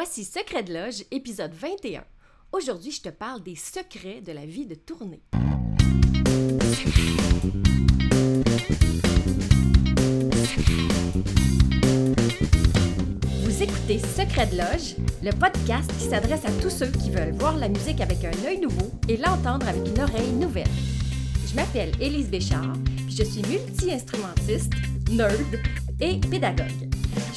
Voici Secret de Loge, épisode 21. Aujourd'hui, je te parle des secrets de la vie de tournée. Vous écoutez Secret de Loge, le podcast qui s'adresse à tous ceux qui veulent voir la musique avec un œil nouveau et l'entendre avec une oreille nouvelle. Je m'appelle Élise Béchard, puis je suis multi-instrumentiste, nerd et pédagogue.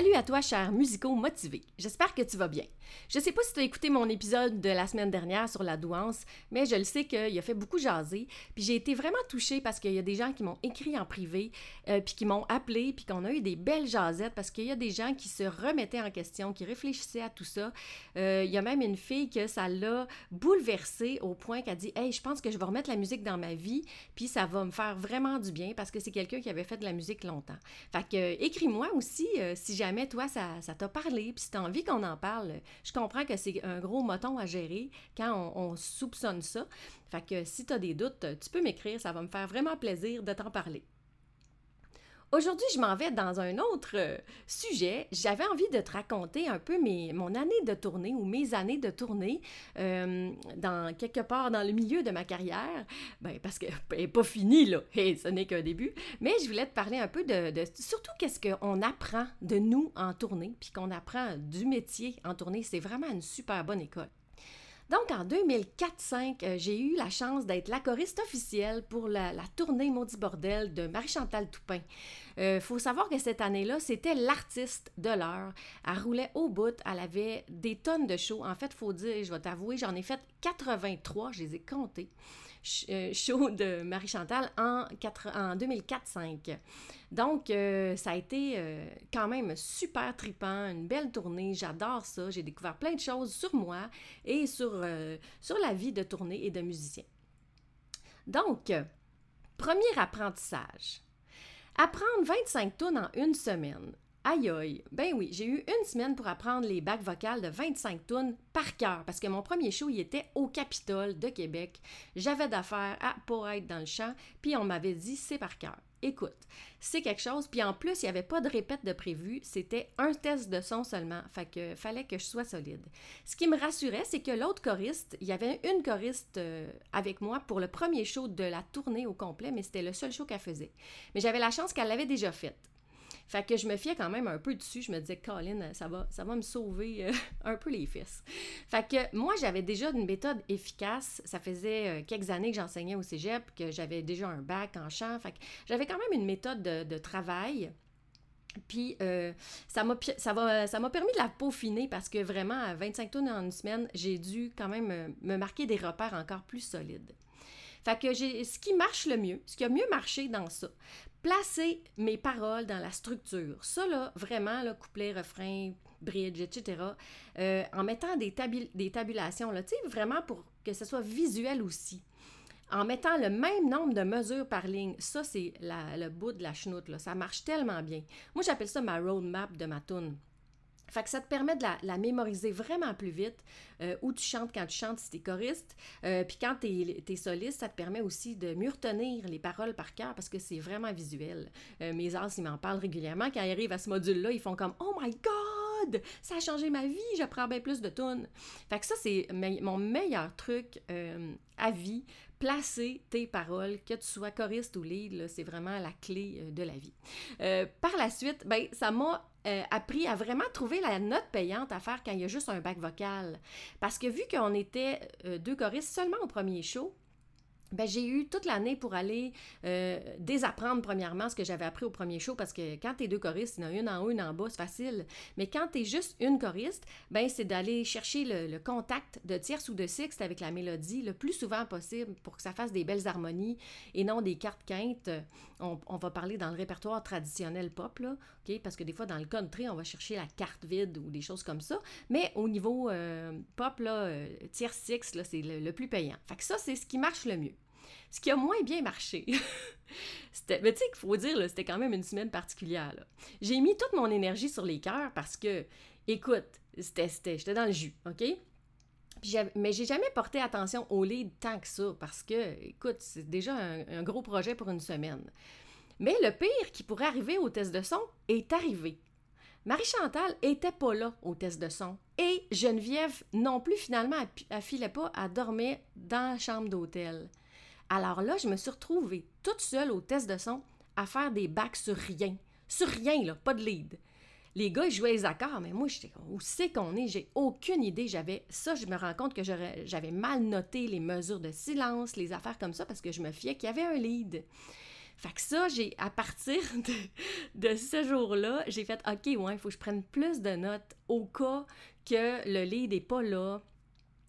Salut à toi, chers musicaux motivés. J'espère que tu vas bien. Je sais pas si tu as écouté mon épisode de la semaine dernière sur la douance, mais je le sais qu'il a fait beaucoup jaser. Puis j'ai été vraiment touchée parce qu'il y a des gens qui m'ont écrit en privé, euh, puis qui m'ont appelé, puis qu'on a eu des belles jasettes parce qu'il y a des gens qui se remettaient en question, qui réfléchissaient à tout ça. Euh, il y a même une fille que ça l'a bouleversée au point qu'elle dit Hey, je pense que je vais remettre la musique dans ma vie, puis ça va me faire vraiment du bien parce que c'est quelqu'un qui avait fait de la musique longtemps. Fait que euh, écris-moi aussi si jamais toi, ça, t'a parlé, puis si tu as envie qu'on en parle, je comprends que c'est un gros moton à gérer quand on, soupçonne ça. Fait que si tu as des doutes, tu peux m'écrire, ça va me faire vraiment plaisir de t'en parler. Aujourd'hui, je m'en vais dans un autre euh, sujet. J'avais envie de te raconter un peu mon année de tournée ou mes années de tournée euh, dans quelque part dans le milieu de ma carrière. Ben, parce qu'elle n'est pas finie, là. Et ce n'est qu'un début. Mais je voulais te parler un peu de, de surtout qu'est-ce qu'on apprend de nous en tournée, puis qu'on apprend du métier en tournée. C'est vraiment une super bonne école. Donc, en 2004-5, euh, j'ai eu la chance d'être la choriste officielle pour la, tournée Maudit Bordel de Marie-Chantal Toupin. Euh, faut savoir que cette année-là, c'était l'artiste de l'heure. Elle roulait au bout, elle avait des tonnes de shows. En fait, il faut dire, je vais t'avouer, j'en ai fait 83, je les ai comptés. Euh, show de Marie-Chantal en, en 2004-5. Donc, euh, ça a été euh, quand même super tripant, une belle tournée. J'adore ça. J'ai découvert plein de choses sur moi et sur, sur la vie de tournée et de musicien. Donc, premier apprentissage. Apprendre 25 tonnes en une semaine. Aïe aïe, ben oui, j'ai eu une semaine pour apprendre les bacs vocales de 25 tonnes par cœur parce que mon premier show, il était au Capitole de Québec. J'avais d'affaires à pour être dans le champ, puis on m'avait dit c'est par cœur. Écoute, c'est quelque chose, puis en plus, il n'y avait pas de répète de prévu, c'était un test de son seulement, fait que fallait que je sois solide. Ce qui me rassurait, c'est que l'autre choriste, il y avait une choriste euh, avec moi pour le premier show de la tournée au complet, mais c'était le seul show qu'elle faisait. Mais j'avais la chance qu'elle l'avait déjà faite. Fait que je me fiais quand même un peu dessus. Je me disais, Colin, ça va, ça va me sauver euh, un peu les fesses. Fait que moi, j'avais déjà une méthode efficace. Ça faisait euh, quelques années que j'enseignais au cégep, que j'avais déjà un bac en chant. Fait que j'avais quand même une méthode de, travail. Puis euh, ça m'a ça m'a permis de la peaufiner parce que vraiment à 25 tonnes en une semaine, j'ai dû quand même me marquer des repères encore plus solides. Fait que j'ai ce qui marche le mieux, ce qui a mieux marché dans ça, placer mes paroles dans la structure. Ça, là, vraiment, là, couplet, refrain, bridge, etc., euh, en mettant des, des tabulations, là, tu sais, vraiment pour que ce soit visuel aussi. En mettant le même nombre de mesures par ligne, ça, c'est le bout de la chenoute, là. Ça marche tellement bien. Moi, j'appelle ça ma roadmap de ma tune. Fait que ça te permet de la, mémoriser vraiment plus vite, euh, où tu chantes quand tu chantes si es choriste. Euh, puis quand tu es, soliste, ça te permet aussi de mieux retenir les paroles par cœur parce que c'est vraiment visuel. Euh, mes as, ils m'en parlent régulièrement. Quand ils arrivent à ce module-là, ils font comme Oh my God! Ça a changé ma vie, j'apprends bien plus de tunes. Fait que ça, c'est mon meilleur truc à vie. Placer tes paroles, que tu sois choriste ou lead, c'est vraiment la clé de la vie. par la suite, ben, ça m'a euh, appris à vraiment trouver la note payante à faire quand il y a juste un bac vocal. Parce que vu qu'on était euh, deux choristes seulement au premier show, ben, j'ai eu toute l'année pour aller euh, désapprendre premièrement ce que j'avais appris au premier show parce que quand tu es deux choristes, il y en a une en haut, une en bas, c'est facile. Mais quand tu es juste une choriste, ben c'est d'aller chercher le, contact de tierce ou de sixte avec la mélodie le plus souvent possible pour que ça fasse des belles harmonies et non des cartes quintes. On, va parler dans le répertoire traditionnel pop, là, OK? Parce que des fois, dans le country, on va chercher la carte vide ou des choses comme ça. Mais au niveau euh, pop, là, euh, tierce sixte, c'est le, le plus payant. Fait que ça, c'est ce qui marche le mieux. Ce qui a moins bien marché, c'était, mais tu sais qu'il faut dire, c'était quand même une semaine particulière. J'ai mis toute mon énergie sur les cœurs parce que, écoute, c'était, j'étais dans le jus, OK? mais j'ai jamais porté attention au lead tant que ça parce que, écoute, c'est déjà un, gros projet pour une semaine. Mais le pire qui pourrait arriver au test de son est arrivé. Marie-Chantal était pas là au test de son et Geneviève non plus finalement, elle, filait pas à dormir dans la chambre d'hôtel. Alors là, je me suis retrouvée toute seule au test de son à faire des bacs sur rien. Sur rien, là, pas de lead. Les gars, ils jouaient les accords, mais moi, j'étais où c'est qu'on est? J'ai aucune idée. J'avais ça, je me rends compte que j'avais mal noté les mesures de silence, les affaires comme ça, parce que je me fiais qu'il y avait un lead. Fait que ça, j'ai, à partir de, ce jour-là, j'ai fait OK, ouais, il faut que je prenne plus de notes au cas que le lead n'est pas là,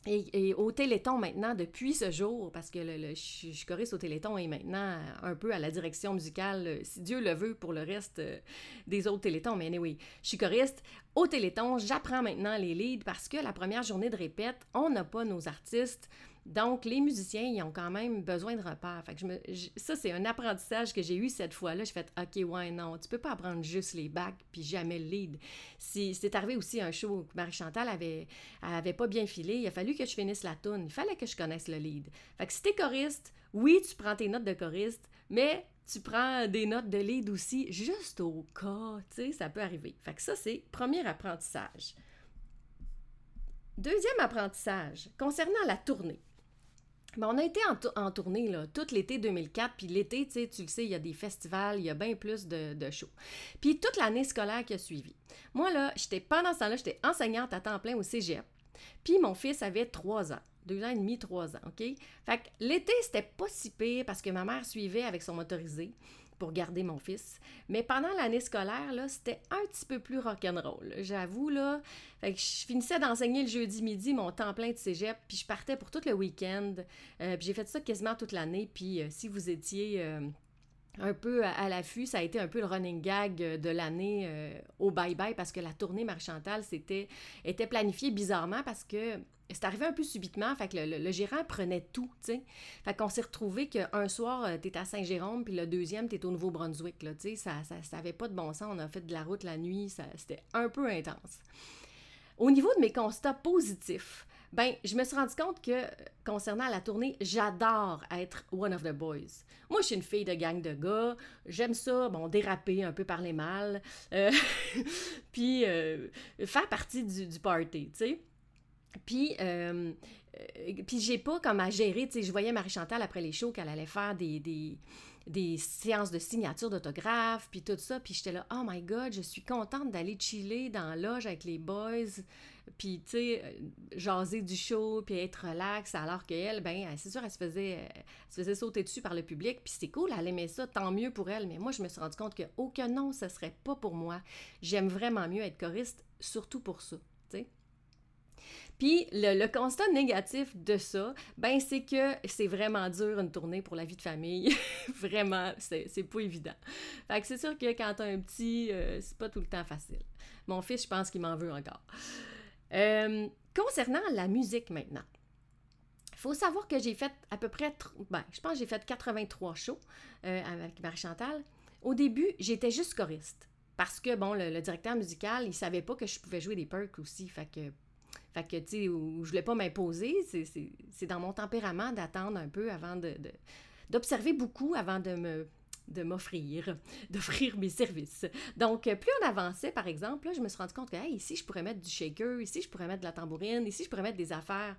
et, au Téléthon maintenant, depuis ce jour, parce que le, je, suis choriste au Téléthon et maintenant un peu à la direction musicale, euh, si Dieu le veut, pour le reste euh, des autres Télétons. Mais anyway, choriste au Téléthon, j'apprends maintenant les leads parce que la première journée de répète, on n'a pas nos artistes. Donc, les musiciens, ils ont quand même besoin de repères. Ça, c'est un apprentissage que j'ai eu cette fois-là. J'ai fait, OK, ouais, non, tu peux pas apprendre juste les bacs puis jamais le lead. Si, c'est arrivé aussi un show où Marie-Chantal avait, avait pas bien filé, il a fallu que je finisse la tune. Il fallait que je connaisse le lead. Fait que si t'es choriste, oui, tu prends tes notes de choriste, mais tu prends des notes de lead aussi, juste au cas, tu sais, ça peut arriver. Fait ça, c'est premier apprentissage. Deuxième apprentissage, concernant la tournée. Ben, on a été en, tournée là, tout l'été 2004, puis l'été, tu le sais, il y a des festivals, il y a bien plus de, shows. Puis toute l'année scolaire qui a suivi. Moi, là, j'étais pendant ce temps-là, j'étais enseignante à temps plein au cégep. Puis mon fils avait trois ans. Deux ans et demi, trois ans, OK? Fait que l'été, c'était pas si pire parce que ma mère suivait avec son motorisé pour garder mon fils. Mais pendant l'année scolaire, là, c'était un petit peu plus rock'n'roll. J'avoue, là. Fait que je finissais d'enseigner le jeudi midi mon temps plein de cégep, puis je partais pour tout le week-end. Euh, puis j'ai fait ça quasiment toute l'année. Puis euh, si vous étiez... Euh, un peu à, l'affût. Ça a été un peu le running gag de l'année au bye-bye parce que la tournée Marie-Chantal était planifiée bizarrement parce que c'est arrivé un peu subitement, fait que le, gérant prenait tout, tu sais. Fait qu'on s'est retrouvé qu'un soir, euh, t'es à Saint-Jérôme, puis le deuxième, t'es au Nouveau-Brunswick, là, tu. Ça, ça, ça pas de bon sens. On a fait de la route la nuit, c'était un peu intense. Au niveau de mes constats positifs, ben, je me suis rendu compte que concernant la tournée, j'adore être one of the boys. Moi, je suis une fille de gang de gars. J'aime ça, bon, déraper un peu par les mâles, euh, puis euh, faire partie du, du party, tu sais. Puis, euh, euh, puis j'ai pas comme à gérer, tu sais, je voyais Marie-Chantal après les shows qu'elle allait faire des, des séances de signature d'autographes, puis tout ça, puis j'étais là, oh my god, je suis contente d'aller chiller dans la loge avec les boys, puis tu sais, euh, jaser du show, puis être relax, alors qu'elle, ben, c'est sûr, elle se, faisait, elle se faisait sauter dessus par le public, puis c'était cool, elle aimait ça, tant mieux pour elle, mais moi, je me suis rendu compte que, oh que non, ce serait pas pour moi. J'aime vraiment mieux être choriste, surtout pour ça. Puis le, constat négatif de ça, ben c'est que c'est vraiment dur une tournée pour la vie de famille. vraiment, c'est pas évident. Fait que c'est sûr que quand t'as un petit, euh, c'est pas tout le temps facile. Mon fils, je pense qu'il m'en veut encore. Euh, concernant la musique maintenant. Faut savoir que j'ai fait à peu près, ben, je pense que j'ai fait 83 shows euh, avec Marie-Chantal. Au début, j'étais juste choriste. Parce que, bon, le, le, directeur musical, il savait pas que je pouvais jouer des perks aussi. Fait que fait que, tu sais, où je voulais pas m'imposer, c'est dans mon tempérament d'attendre un peu avant de... d'observer beaucoup avant de me de m'offrir, d'offrir mes services. Donc, plus on avançait, par exemple, là, je me suis rendu compte que, hey, ici, je pourrais mettre du shaker, ici, je pourrais mettre de la tambourine, ici, je pourrais mettre des affaires.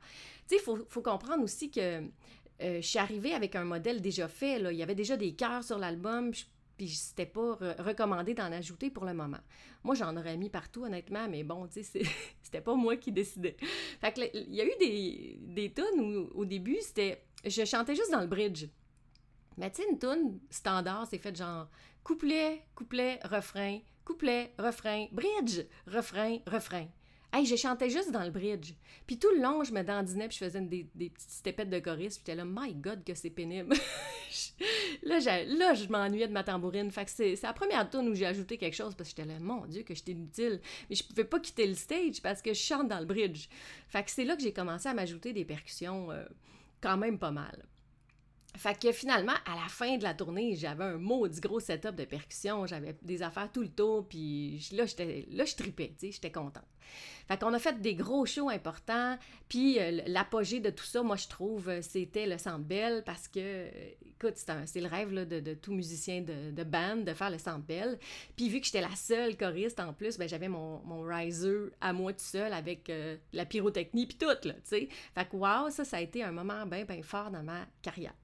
Tu sais, il faut, faut, comprendre aussi que euh, je suis arrivée avec un modèle déjà fait, là. Il y avait déjà des cœurs sur l'album, puis c'était pas recommandé d'en ajouter pour le moment. Moi, j'en aurais mis partout, honnêtement, mais bon, tu sais, c'était pas moi qui décidais. Fait que il y a eu des, des tonnes où, au début, c'était je chantais juste dans le bridge. Mais tu sais, une tune standard, c'est fait genre couplet, couplet, refrain, couplet, refrain, bridge, refrain, refrain. Hey, je chantais juste dans le bridge. Puis tout le long, je me dandinais puis je faisais des, des petites stepettes de choriste. Puis j'étais là, my God, que c'est pénible. là, là, je m'ennuyais de ma tambourine. Fait que c'est la première tune où j'ai ajouté quelque chose parce que j'étais là, mon Dieu, que j'étais inutile. Mais je pouvais pas quitter le stage parce que je chante dans le bridge. Fait que c'est là que j'ai commencé à m'ajouter des percussions euh, quand même pas mal. Fait que finalement, à la fin de la tournée, j'avais un maudit gros setup de percussion, j'avais des affaires tout le tour, puis là, j'étais, là, je tripais, tu sais, j'étais contente. Fait qu'on a fait des gros shows importants, puis euh, l'apogée de tout ça, moi, je trouve, euh, c'était le Centre parce que, euh, écoute, c'est, le rêve de, tout musicien de, band, de faire le Centre. Puis vu que j'étais la seule choriste, en plus, ben, j'avais mon, mon riser à moi tout seul, avec la pyrotechnie, puis tout, tu sais. Fait que, wow, ça, ça a été un moment bien, bien fort dans ma carrière.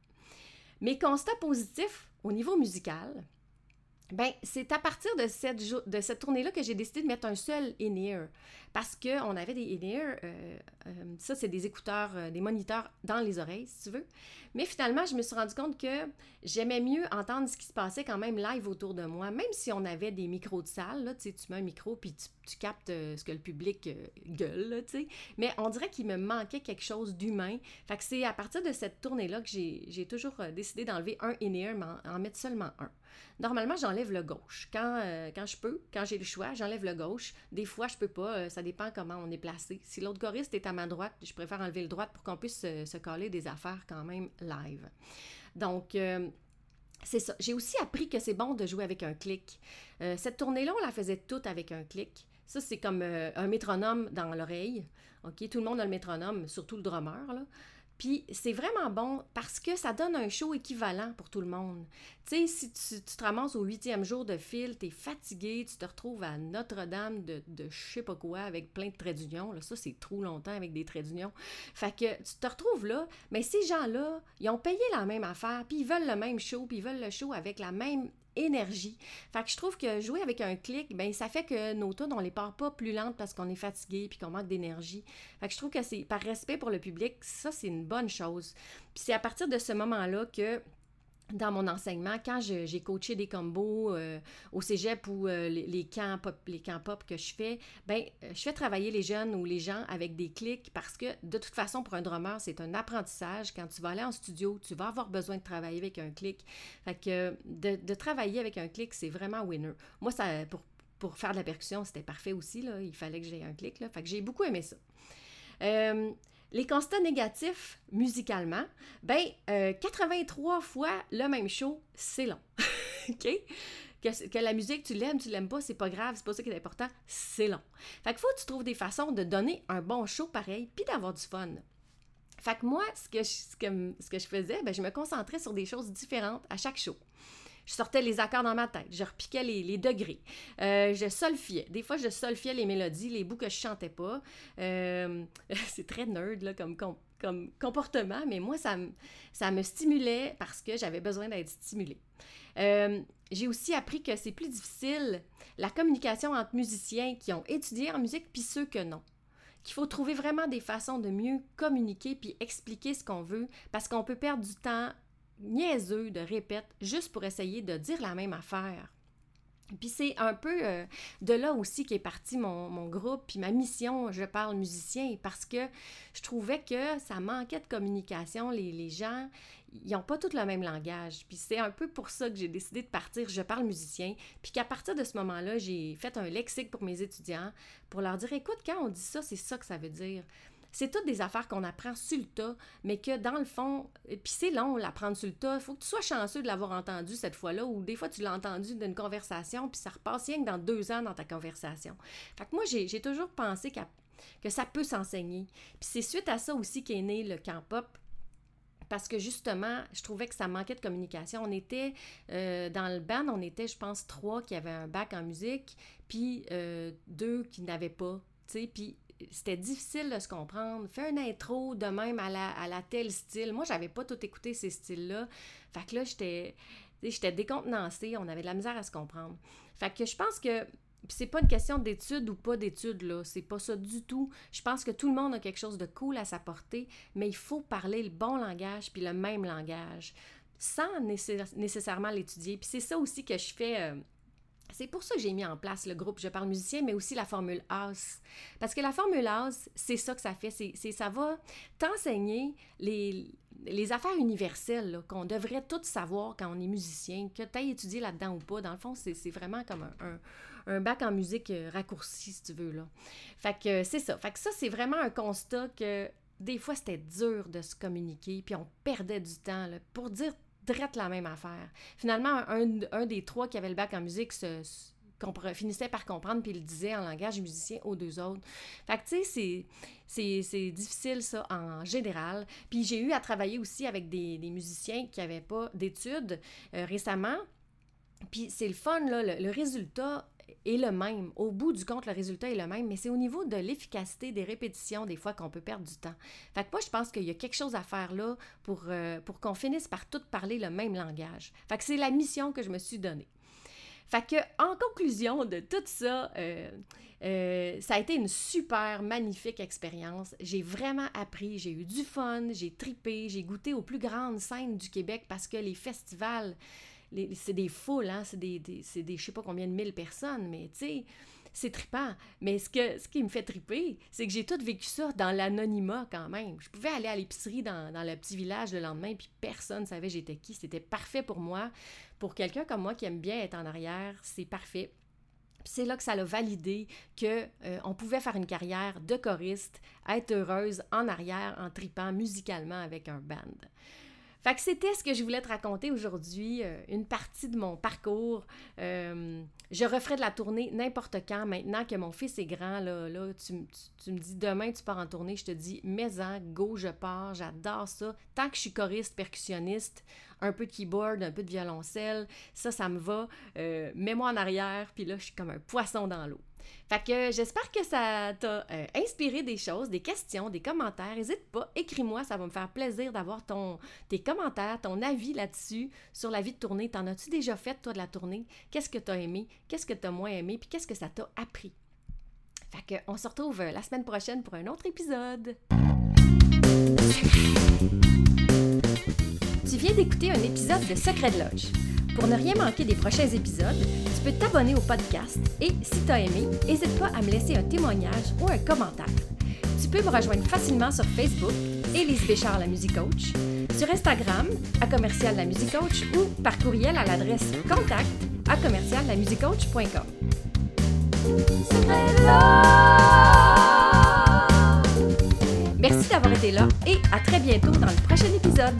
Mes constats positifs au niveau musical, ben, c'est à partir de cette, de cette tournée-là que j'ai décidé de mettre un seul in-ear. Parce qu'on avait des in-ear, euh, euh, ça, c'est des écouteurs, euh, des moniteurs dans les oreilles, si tu veux. Mais finalement, je me suis rendu compte que j'aimais mieux entendre ce qui se passait quand même live autour de moi, même si on avait des micros de salle. Là, tu mets un micro puis tu, captes ce que le public gueule. tu sais. Mais on dirait qu'il me manquait quelque chose d'humain. Fait c'est à partir de cette tournée-là que j'ai toujours décidé d'enlever un in-ear, mais en mettre seulement un. Normalement, j'enlève le gauche. Quand, euh, quand je peux, quand j'ai le choix, j'enlève le gauche. Des fois, je peux pas. Euh, ça dépend comment on est placé. Si l'autre choriste est à ma droite, je préfère enlever le droite pour qu'on puisse se, coller des affaires quand même live. Donc, euh, c'est ça. J'ai aussi appris que c'est bon de jouer avec un clic. cette tournée-là, on la faisait toute avec un clic. Ça, c'est comme un métronome dans l'oreille. OK? Tout le monde a le métronome, surtout le drummer. Là. Puis c'est vraiment bon parce que ça donne un show équivalent pour tout le monde. Tu sais, si tu, te ramasses au huitième jour de fil, tu es fatigué, tu te retrouves à Notre-Dame de, de je sais pas quoi avec plein de traits d'union. Là, ça, c'est trop longtemps avec des traits d'union. Fait que tu te retrouves là, mais ces gens-là, ils ont payé la même affaire, puis ils veulent le même show, puis ils veulent le show avec la même énergie. Fait que je trouve que jouer avec un clic, ben ça fait que nos tunes, on les part pas plus lentes parce qu'on est fatigué puis qu'on manque d'énergie. Fait que je trouve que c'est par respect pour le public, ça c'est une bonne chose. Puis c'est à partir de ce moment-là que dans mon enseignement, quand j'ai coaché des combos euh, au cégep ou euh, les, camps pop, les camps pop que je fais, ben euh, je fais travailler les jeunes ou les gens avec des clics parce que de toute façon, pour un drummer, c'est un apprentissage. Quand tu vas aller en studio, tu vas avoir besoin de travailler avec un clic. Fait que de, travailler avec un clic, c'est vraiment winner. Moi, ça, pour, pour faire de la percussion, c'était parfait aussi. Là. Il fallait que j'aie un clic. Là. Fait que j'ai beaucoup aimé ça. Les constats négatifs musicalement, ben 83 euh, fois le même show, c'est long. OK? Que, la musique, tu l'aimes, tu l'aimes pas, c'est pas grave, c'est pas ça qui est important, c'est long. Fait qu'il faut que tu trouves des façons de donner un bon show pareil, puis d'avoir du fun. Fait que moi, ce que je, ce que je faisais, ben, je me concentrais sur des choses différentes à chaque show je sortais les accords dans ma tête, je repiquais les, degrés, euh, je solfiais. Des fois, je solfiais les mélodies, les bouts que je chantais pas. Euh, c'est très nerd là, comme, comme, comportement, mais moi, ça, ça me stimulait parce que j'avais besoin d'être stimulée. Euh, j'ai aussi appris que c'est plus difficile la communication entre musiciens qui ont étudié en musique puis ceux que non qu'il faut trouver vraiment des façons de mieux communiquer puis expliquer ce qu'on veut parce qu'on peut perdre du temps niaiseux de répète juste pour essayer de dire la même affaire. Puis c'est un peu euh, de là aussi qu'est parti mon, groupe, puis ma mission, je parle musicien, parce que je trouvais que ça manquait de communication. Les, les gens, ils n'ont pas tous le même langage. Puis c'est un peu pour ça que j'ai décidé de partir, je parle musicien, puis qu'à partir de ce moment-là, j'ai fait un lexique pour mes étudiants, pour leur dire, écoute, quand on dit ça, c'est ça que ça veut dire. C'est toutes des affaires qu'on apprend sur le tas, mais que dans le fond, puis c'est long l'apprendre sur le tas. Il faut que tu sois chanceux de l'avoir entendu cette fois-là, ou des fois tu l'as entendu d'une conversation, puis ça repasse rien que dans deux ans dans ta conversation. Fait que moi, j'ai toujours pensé que ça peut s'enseigner. Puis c'est suite à ça aussi qu'est né le camp pop parce que justement, je trouvais que ça manquait de communication. On était euh, dans le band, on était, je pense, trois qui avaient un bac en musique, puis euh, deux qui n'avaient pas. Puis c'était difficile de se comprendre. Fais une intro de même à la, à la tel style. Moi, j'avais pas tout écouté ces styles-là. Fait que là, j'étais, j'étais décontenancée. On avait de la misère à se comprendre. Fait que je pense que c'est pas une question d'études ou pas d'études, là. C'est pas ça du tout. Je pense que tout le monde a quelque chose de cool à s'apporter, mais il faut parler le bon langage puis le même langage sans nécessairement l'étudier. Puis c'est ça aussi que je fais. Euh, c'est pour ça que j'ai mis en place le groupe Je parle musicien, mais aussi la formule AS. Parce que la formule AS, c'est ça que ça fait. C'est, ça va t'enseigner les, les affaires universelles qu'on devrait toutes savoir quand on est musicien, que tu aies étudié là-dedans ou pas. Dans le fond, c'est, vraiment comme un, un, bac en musique euh, raccourci, si tu veux. Là. Fait que c'est ça. Fait que ça, c'est vraiment un constat que des fois, c'était dur de se communiquer, puis on perdait du temps pour dire drette la même affaire. Finalement, un, des trois qui avait le bac en musique se, finissait par comprendre puis il disait en langage musicien aux deux autres. Fait que, tu sais, c'est, difficile, ça, en général. Puis j'ai eu à travailler aussi avec des, musiciens qui n'avaient pas d'études euh, récemment. Puis c'est le fun, là, le résultat est le même. Au bout du compte, le résultat est le même, mais c'est au niveau de l'efficacité des répétitions, des fois, qu'on peut perdre du temps. Fait que moi, je pense qu'il y a quelque chose à faire là pour, euh, pour qu'on finisse par toutes parler le même langage. Fait que c'est la mission que je me suis donnée. Fait que, en conclusion de tout ça, euh, euh, ça a été une super magnifique expérience. J'ai vraiment appris, j'ai eu du fun, j'ai tripé, j'ai goûté aux plus grandes scènes du Québec parce que les festivals, c'est des foules, hein, c'est des, des, des je sais pas combien de mille personnes, mais tu sais, c'est trippant. Mais ce, que, ce qui me fait tripper, c'est que j'ai tout vécu ça dans l'anonymat quand même. Je pouvais aller à l'épicerie dans, dans, le petit village le lendemain, puis personne ne savait j'étais qui. C'était parfait pour moi. Pour quelqu'un comme moi qui aime bien être en arrière, c'est parfait. c'est là que ça l'a validé que euh, on pouvait faire une carrière de choriste, être heureuse en arrière, en tripant musicalement avec un band. Fait que c'était ce que je voulais te raconter aujourd'hui, euh, une partie de mon parcours. Euh, je referai de la tournée n'importe quand. Maintenant que mon fils est grand, là, là tu, me dis demain tu pars en tournée, je te dis mais en go, je pars, j'adore ça. Tant que je suis choriste, percussionniste, un peu de keyboard, un peu de violoncelle, ça, ça me va. Euh, mets-moi en arrière, puis là, je suis comme un poisson dans l'eau. Fait que j'espère que ça t'a euh, inspiré des choses, des questions, des commentaires. N'hésite pas, écris-moi, ça va me faire plaisir d'avoir ton, tes commentaires, ton avis là-dessus sur la vie de tournée. T'en as-tu déjà fait, toi, de la tournée? Qu'est-ce que t'as aimé? Qu'est-ce que t'as moins aimé? Puis qu'est-ce que ça t'a appris? Fait que on se retrouve euh, la semaine prochaine pour un autre épisode. Tu viens d'écouter un épisode de Secret de Loge. Pour ne rien manquer des prochains épisodes, tu peux t'abonner au podcast et, si tu as aimé, n'hésite pas à me laisser un témoignage ou un commentaire. Tu peux me rejoindre facilement sur Facebook, Élise Béchard, la musique coach, sur Instagram, à commercial la musique coach ou par courriel à l'adresse contact à commercial la Merci d'avoir été là et à très bientôt dans le prochain épisode.